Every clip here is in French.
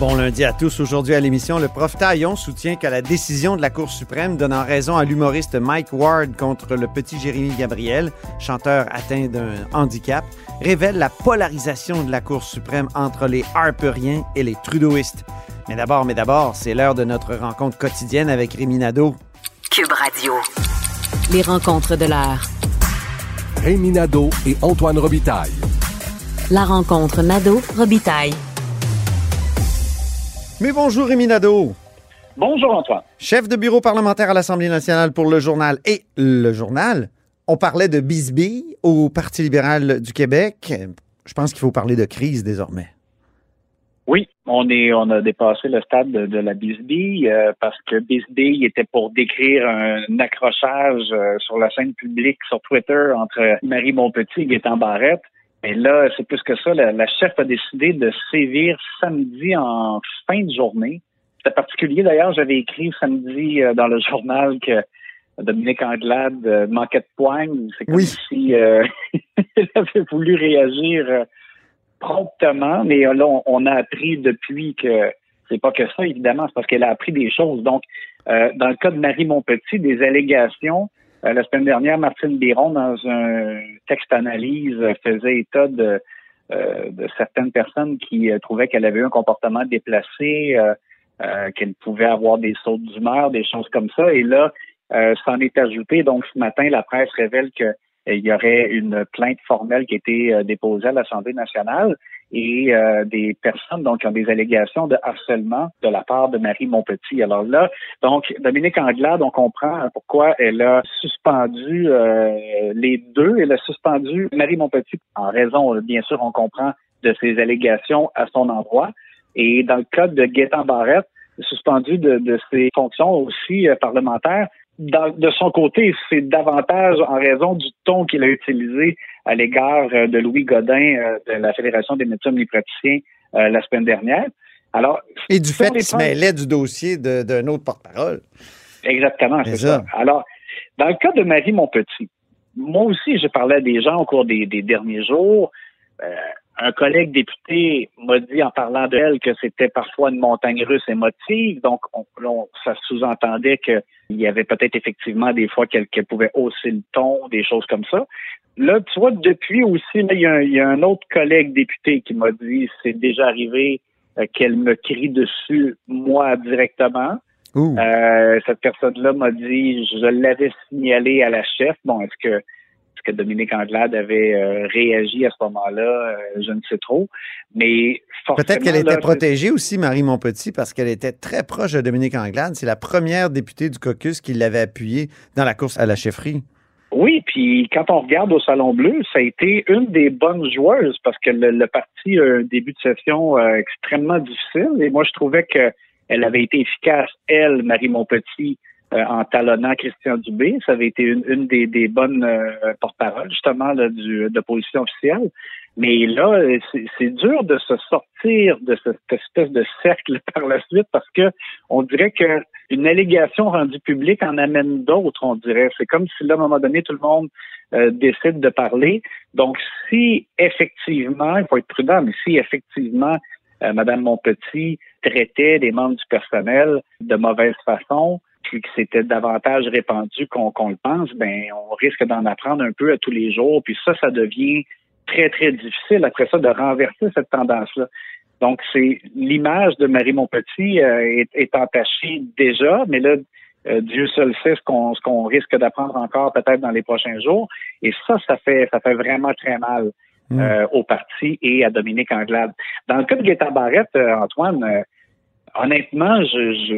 Bon lundi à tous. Aujourd'hui à l'émission, le prof Taillon soutient que la décision de la Cour suprême donnant raison à l'humoriste Mike Ward contre le petit Jérémy Gabriel, chanteur atteint d'un handicap, révèle la polarisation de la Cour suprême entre les harperiens et les trudeauistes. Mais d'abord, mais d'abord, c'est l'heure de notre rencontre quotidienne avec Rémi Nadeau. Cube Radio. Les rencontres de l'heure. Rémi Nadeau et Antoine Robitaille. La rencontre Nadeau-Robitaille. Mais bonjour Rémi Nadeau. Bonjour Antoine. Chef de bureau parlementaire à l'Assemblée nationale pour le journal et le journal. On parlait de bisbille au Parti libéral du Québec. Je pense qu'il faut parler de crise désormais. Oui, on est, on a dépassé le stade de, de la bisbille euh, parce que bisbille était pour décrire un accrochage euh, sur la scène publique sur Twitter entre Marie Montpetit et Gaétan Barrette. Mais là, c'est plus que ça. La, la, chef a décidé de sévir samedi en fin de journée. C'était particulier d'ailleurs. J'avais écrit samedi euh, dans le journal que Dominique Anglade euh, manquait de poigne. C'est comme Oui. si euh, elle avait voulu réagir euh, promptement, mais là, on, on a appris depuis que c'est pas que ça, évidemment, c'est parce qu'elle a appris des choses. Donc, euh, dans le cas de Marie Montpetit, des allégations. Euh, la semaine dernière, Martine Biron, dans un texte analyse, euh, faisait état de, euh, de certaines personnes qui euh, trouvaient qu'elle avait eu un comportement déplacé, euh, euh, qu'elle pouvait avoir des sautes d'humeur, des choses comme ça. Et là, euh, s'en est ajouté. Donc, ce matin, la presse révèle que euh, il y aurait une plainte formelle qui a été déposée à l'Assemblée nationale et euh, des personnes donc qui ont des allégations de harcèlement de la part de Marie Montpetit. Alors là, donc Dominique Anglade, on comprend pourquoi elle a suspendu euh, les deux. Elle a suspendu Marie Montpetit en raison, bien sûr, on comprend de ses allégations à son endroit. Et dans le cas de Gaétan Barrette, suspendu de, de ses fonctions aussi euh, parlementaires de son côté, c'est davantage en raison du ton qu'il a utilisé à l'égard euh, de Louis Godin euh, de la Fédération des médecins omnipraticiens euh, la semaine dernière. Alors, Et du fait qu'il se mêlait du dossier de- d'un autre porte-parole. Exactement, C'est ça. ça. Alors, dans le cas de Marie Montpetit, moi aussi, j'ai parlé à des gens au cours des, des derniers jours. Euh, un collègue député m'a dit en parlant d'elle que c'était parfois une montagne russe émotive. Donc, on, on- ça sous-entendait qu'il y avait peut-être effectivement des fois qu'elle pouvait hausser le ton, des choses comme ça. Là, tu vois, depuis aussi, il, y a un, il y a un autre collègue député qui m'a dit c'est déjà arrivé euh, qu'elle me crie dessus, moi, directement. Euh, cette personne-là m'a dit, je l'avais signalé à la chef. Bon, est-ce que, que Dominique Anglade avait euh, réagi à ce moment-là Euh, Je ne sais trop. Mais forcément, Peut-être qu'elle était protégée aussi, Marie Montpetit, parce qu'elle était très proche de Dominique Anglade. C'est la première députée du caucus qui l'avait appuyée dans la course à la chefferie. Oui, puis quand on regarde au Salon Bleu, ça a été une des bonnes joueuses parce que le, le parti a un début de session euh, extrêmement difficile. Et moi, je trouvais que elle avait été efficace, elle, Marie Montpetit, en talonnant Christian Dubé. Ça avait été une, une des, des bonnes euh, porte-paroles, justement, là, du, de position officielle. Mais là, euh, c'est dur de se sortir de cette espèce de cercle par la suite parce que on dirait que une allégation rendue publique en amène d'autres, on dirait. C'est comme si là, à un moment donné, tout le monde euh, décide de parler. Donc, si effectivement, il faut être prudent, mais si effectivement euh, Madame Montpetit traitait des membres du personnel de mauvaise façon, puis que c'était davantage répandu qu'on le pense, ben on risque d'en apprendre un peu à tous les jours. Puis ça, ça devient très, très difficile après ça de renverser cette tendance-là. Donc, c'est l'image de Marie Montpetit euh, est, est entachée déjà, mais là, euh, Dieu seul sait ce qu'on risque d'apprendre encore peut-être dans les prochains jours. Et ça, ça fait ça fait vraiment très mal Mm. euh, au parti et à Dominique Anglade. Dans le cas de Gaétan Barrette, euh, Antoine, euh, honnêtement, je, je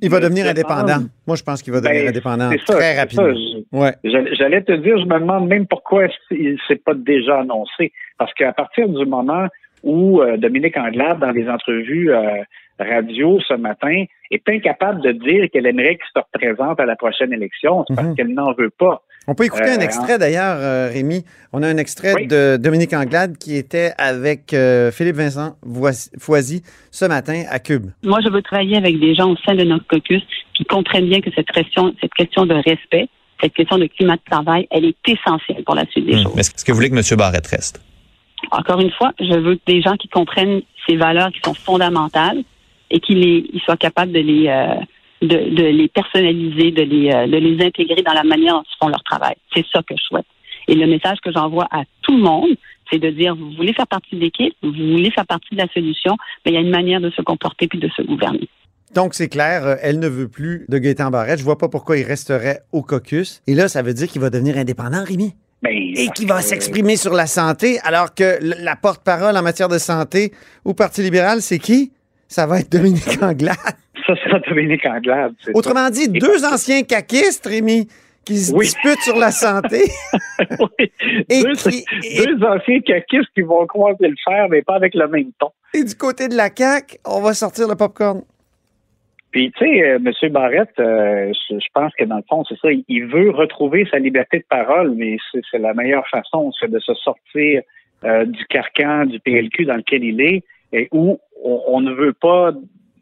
Il va devenir indépendant. Moi, je pense qu'il va devenir Ben, indépendant ça, très rapidement. Ouais. J'allais te dire, je me demande même pourquoi il s'est pas déjà annoncé. Parce qu'à partir du moment où euh, Dominique Anglade, dans les entrevues euh, radio ce matin, est incapable de dire qu'elle aimerait qu'il se représente à la prochaine élection, c'est parce Mhm. qu'elle n'en veut pas. On peut écouter un Euh, extrait d'ailleurs, euh, Rémi. On a un extrait Oui. de Dominique Anglade qui était avec euh, Philippe Vincent Foisy ce matin à Cube. Moi, je veux travailler avec des gens au sein de notre caucus qui comprennent bien que cette question, cette question de respect, cette question de climat de travail, elle est essentielle pour la suite des Hum. choses. Mais est-ce que vous voulez que M. Barrette reste? Encore une fois, je veux des gens qui comprennent ces valeurs qui sont fondamentales et qui les, ils soient capables de les, euh, de, de les personnaliser, de les, euh, de les intégrer dans la manière dont ils font leur travail. C'est ça que je souhaite. Et le message que j'envoie à tout le monde, c'est de dire, vous voulez faire partie de l'équipe, vous voulez faire partie de la solution, mais il y a une manière de se comporter puis de se gouverner. Donc, c'est clair, euh, elle ne veut plus de Gaétan Barrette. Je vois pas pourquoi il resterait au caucus. Et là, ça veut dire qu'il va devenir indépendant, Rémi. Ben, Et qu'il va que- s'exprimer sur la santé, alors que la porte-parole en matière de santé au Parti libéral, c'est qui? Ça va être Dominique Anglade. Ça sera Dominique Anglade. c'est ça. Autrement dit, Et- deux anciens caquistes, Rémi, qui se Oui. disputent sur la santé. Oui. Et deux, qui- et- deux anciens caquistes qui vont croiser le fer, mais pas avec le même ton. Et du côté de la CAQ, on va sortir le popcorn. Puis, tu sais, euh, M. Barrette, euh, je, je pense que dans le fond, c'est ça, il, il veut retrouver sa liberté de parole, mais c'est c'est la meilleure façon, c'est de se sortir euh, du carcan du PLQ dans lequel il est, et où on, on ne veut pas,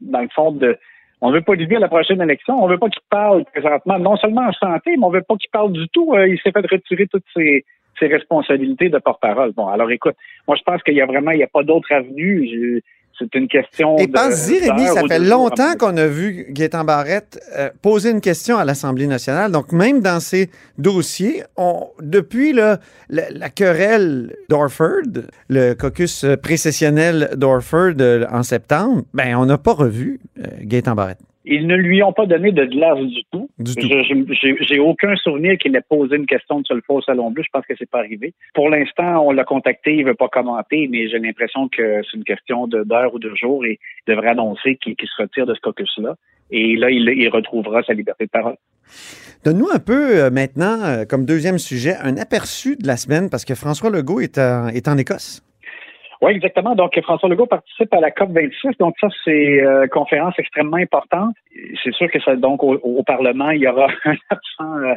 dans le fond, de on ne veut pas lui dire la prochaine élection, on ne veut pas qu'il parle présentement, non seulement en santé, mais on ne veut pas qu'il parle du tout. Euh, il s'est fait retirer toutes ses, ses responsabilités de porte-parole. Bon, alors écoute, moi je pense qu'il y a vraiment, il n'y a pas d'autre avenue. C'est une question Et pense-y, Rémi, ça fait longtemps qu'on a vu Gaétan Barrette euh, poser une question à l'Assemblée nationale. Donc, même dans ces dossiers, on, depuis là, la, la querelle d'Orford, le caucus précessionnel d'Orford euh, en septembre, ben, on n'a pas revu euh, Gaétan Barrette. Ils ne lui ont pas donné de glace du tout. J'ai aucun souvenir qu'il ait posé une question sur le faux salon bleu. Je pense que c'est pas arrivé. Pour l'instant, on l'a contacté, il veut pas commenter, mais j'ai l'impression que c'est une question de- d'heure ou de jour et il devrait annoncer qu'il se retire de ce caucus-là. Et là, il, il retrouvera sa liberté de parole. Donne-nous un peu euh, maintenant, euh, comme deuxième sujet, un aperçu de la semaine parce que François Legault est est en Écosse. Oui, exactement. Donc, François Legault participe à la COP 26. Donc, ça, c'est euh, conférence extrêmement importante. C'est sûr que ça, donc, au, au Parlement, il y aura un absent euh,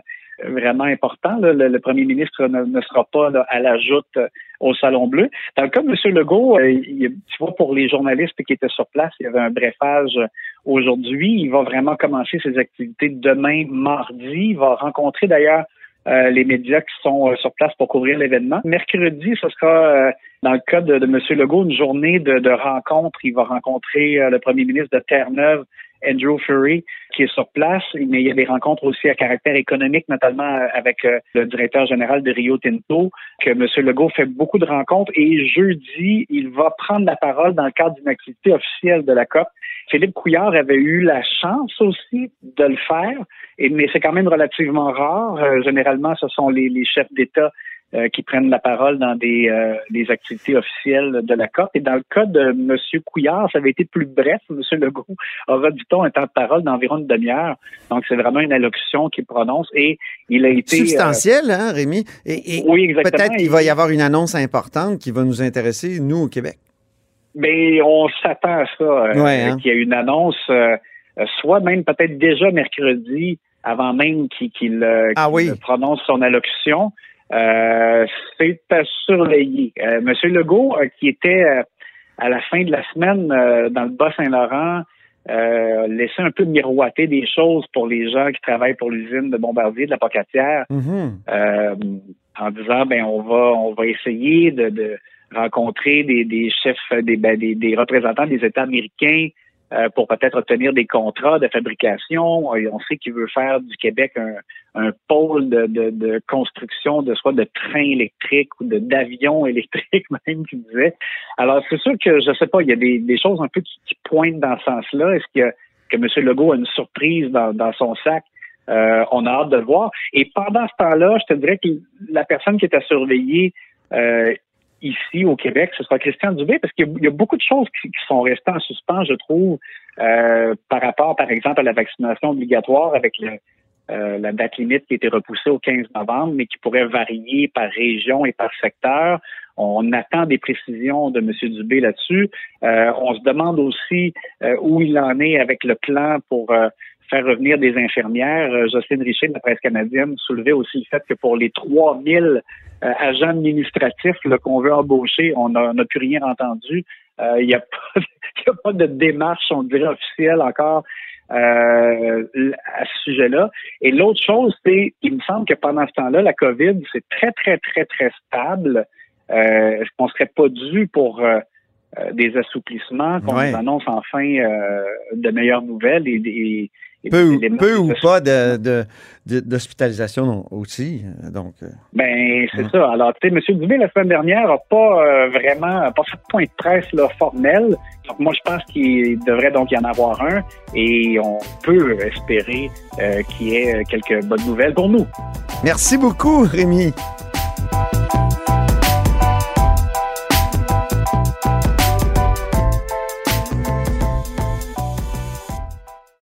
vraiment important. là. Le, le premier ministre ne, ne sera pas là, à la joute euh, au Salon Bleu. Dans le cas de M. Legault, euh, il- tu vois, pour les journalistes qui étaient sur place, il y avait un brefage euh, aujourd'hui. Il va vraiment commencer ses activités demain, mardi. Il va rencontrer d'ailleurs les médias qui sont sur place pour couvrir l'événement. Mercredi, ce sera, dans le cas de, M. Legault, une journée de, de rencontres. Il va rencontrer euh, le premier ministre de Terre-Neuve, Andrew Fury, qui est sur place. Mais il y a des rencontres aussi à caractère économique, notamment euh, avec euh, le directeur général de Rio Tinto, que M. Legault fait beaucoup de rencontres. Et jeudi, il va prendre la parole dans le cadre d'une activité officielle de la COP. Philippe Couillard avait eu la chance aussi de le faire, mais c'est quand même relativement rare. Généralement, ce sont les chefs d'État euh, qui prennent la parole dans des, euh, des activités officielles de la COP. Et dans le cas de M. Couillard, ça avait été plus bref. M. Legault aura, dit-on, un temps de parole d'environ une demi-heure. Donc, c'est vraiment une allocution qu'il prononce. Et il a été... euh, Substantiel, hein, Rémi? Et, et oui, exactement. peut-être qu'il va y avoir une annonce importante qui va nous intéresser, nous, au Québec. Mais on s'attend à ça, Ouais, hein? qu'il y ait une annonce, soit même peut-être déjà mercredi, avant même qu'il Ah oui. prononce son allocution. Euh, c'est à surveiller. Euh, Monsieur Legault, euh, qui était euh, à la fin de la semaine euh, dans le Bas-Saint-Laurent, euh, laissait un peu miroiter des choses pour les gens qui travaillent pour l'usine de Bombardier de la Pocatière Mhm. euh, en disant ben on va on va essayer de, de rencontrer des, des chefs des, ben, des, des représentants des États américains euh, pour peut-être obtenir des contrats de fabrication. On sait qu'il veut faire du Québec un, un pôle de, de, de construction de soit de trains électriques ou d'avions électriques même qu'il disait. Alors c'est sûr que je sais pas, il y a des, des choses un peu qui, qui pointent dans ce sens-là. Est-ce que que M. Legault a une surprise dans, dans son sac? Euh, on a hâte de le voir. Et pendant ce temps-là, je te dirais que la personne qui est à surveiller euh, ici au Québec, ce sera Christian Dubé, parce qu'il y a- beaucoup de choses qui, qui sont restées en suspens, je trouve, euh, par rapport, par exemple, à la vaccination obligatoire avec le- euh, la date limite qui a été repoussée au 15 novembre, mais qui pourrait varier par région et par secteur. On attend des précisions de M. Dubé là-dessus. Euh, on se demande aussi euh, où il en est avec le plan pour euh, faire revenir des infirmières. Euh, Jocelyne Richer de la presse canadienne soulevait aussi le fait que pour les 3000 euh, agents administratifs qu'on veut embaucher, on n'a plus rien entendu. Euh, il n'y a, a, pas de démarche, on dirait, officielle encore euh, à ce sujet-là. Et l'autre chose, c'est, il me semble que pendant ce temps-là, la COVID, c'est très, très, très, très stable. Euh, Est-ce qu'on serait pas dû pour des assouplissements, qu'on Ouais. annonce enfin euh, de meilleures nouvelles et, et- et Peu, peu ou pas de- de- de- d'hospitalisation aussi. euh, Donc, euh, Ben, c'est Hum. ça. Alors, tu sais, M. Dubé, la semaine dernière, n'a pas euh, vraiment, pas fait de point de presse là, formel. Donc, moi, je pense qu'il devrait donc y en avoir un et on peut espérer euh, qu'il y ait quelques bonnes nouvelles pour nous. merci beaucoup, Rémi.